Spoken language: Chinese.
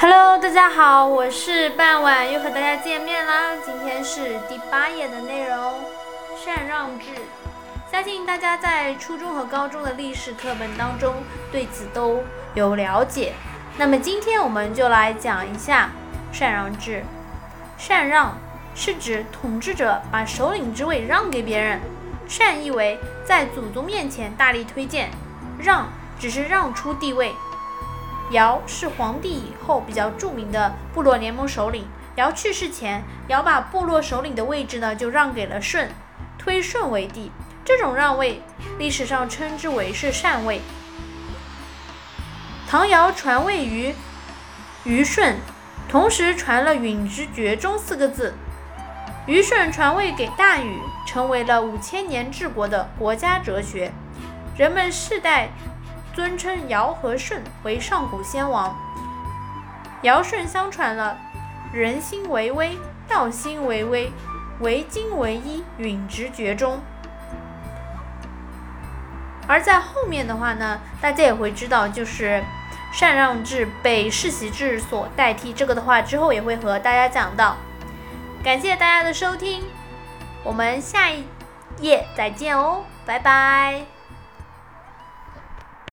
Hello，大家好，我是傍晚，又和大家见面啦。今天是第八页的内容，禅让制。相信大家在初中和高中的历史课本当中对此都有了解。那么今天我们就来讲一下禅让制。禅让是指统治者把首领之位让给别人。禅意为在祖宗面前大力推荐，让只是让出地位。尧是皇帝以后比较著名的部落联盟首领。尧去世前，尧把部落首领的位置呢就让给了舜，推舜为帝。这种让位，历史上称之为是禅位。唐尧传位于虞舜，同时传了允之厥中四个字。虞舜传位给大禹，成为了五千年治国的国家哲学。人们世代。尊称尧和舜为上古先王，尧舜相传了人心为微，道心为微，为精为一，允直厥中。而在后面的话呢，大家也会知道，就是禅让制被世袭制所代替。这个的话之后也会和大家讲到。感谢大家的收听，我们下一页再见哦，拜拜。